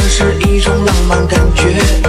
这是一种浪漫感觉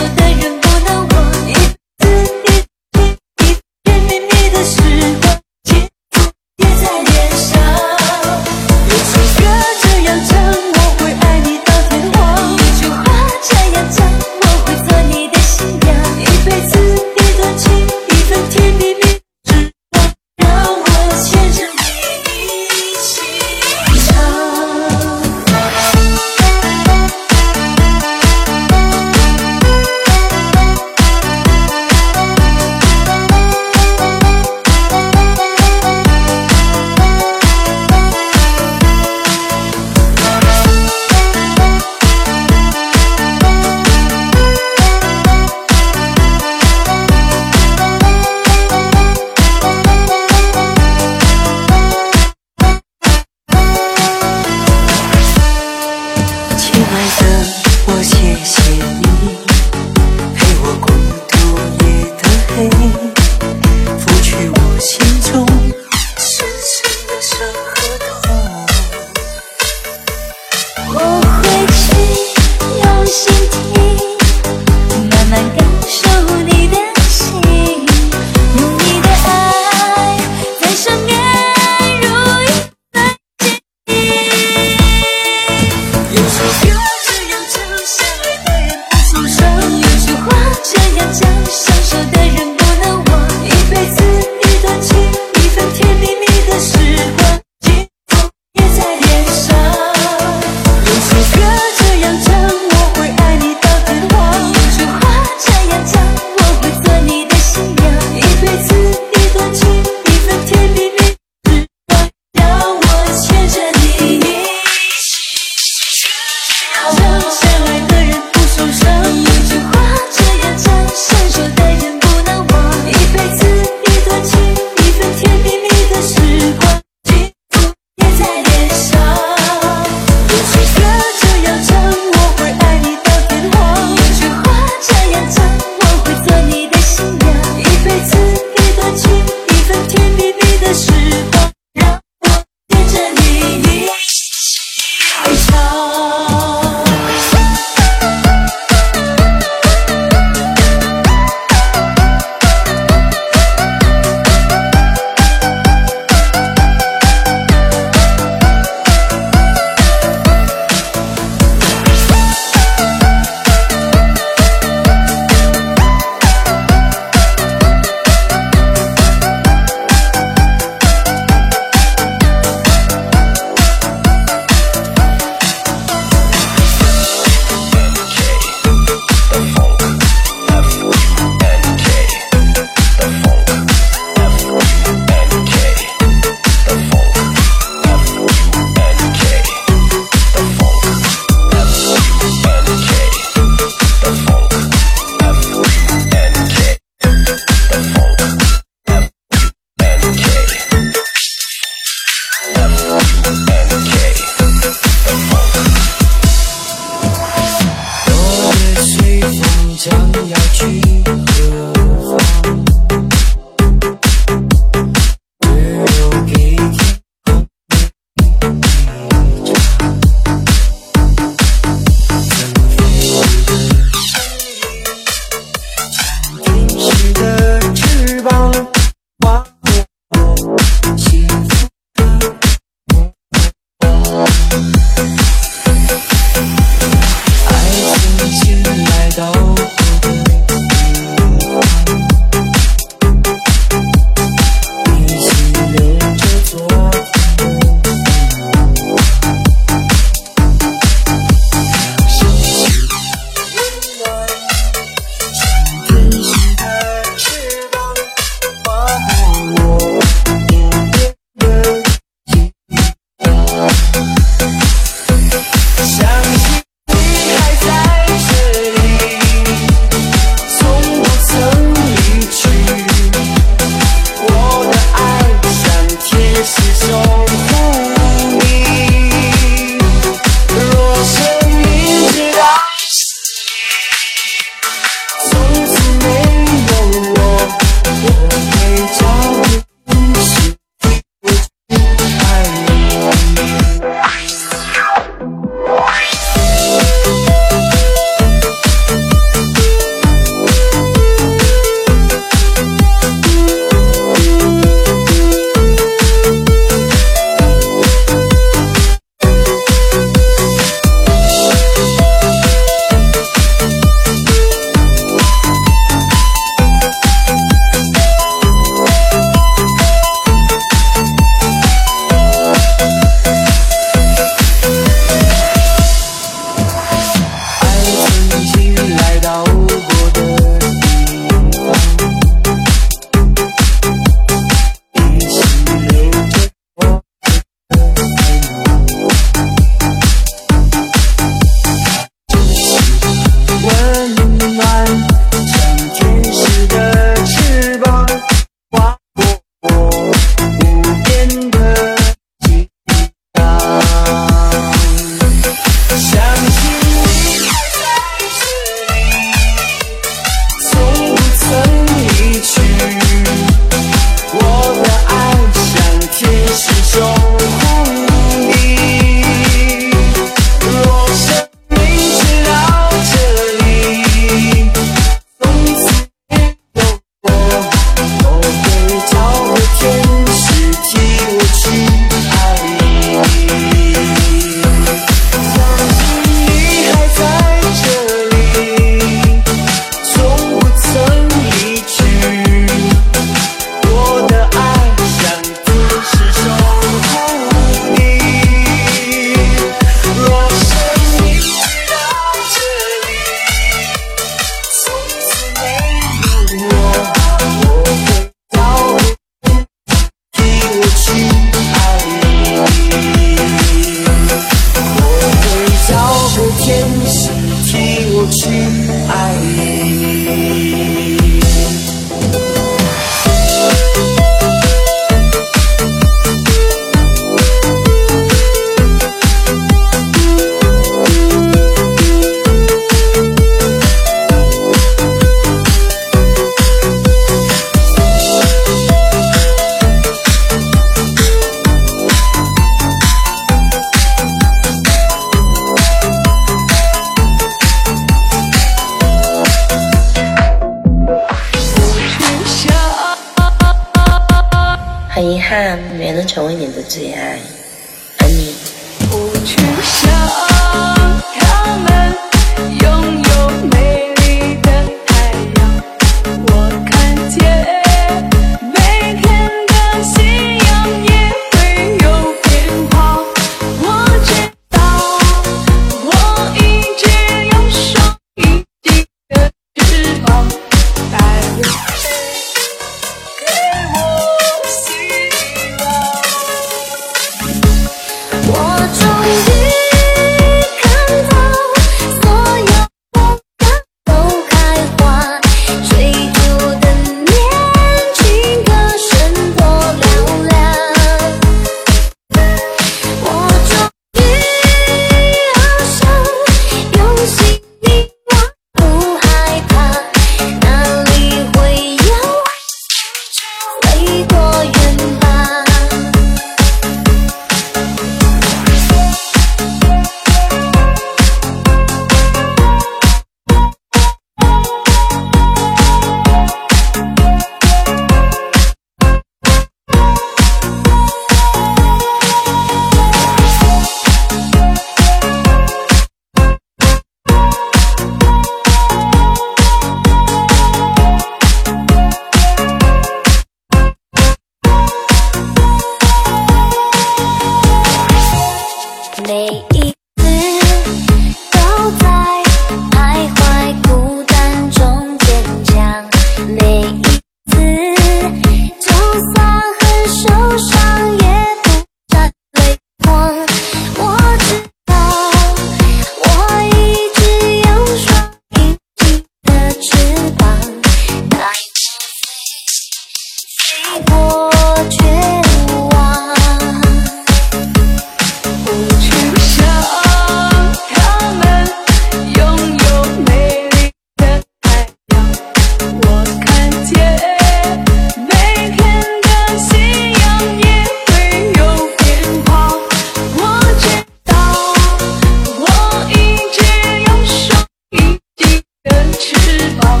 翅膀，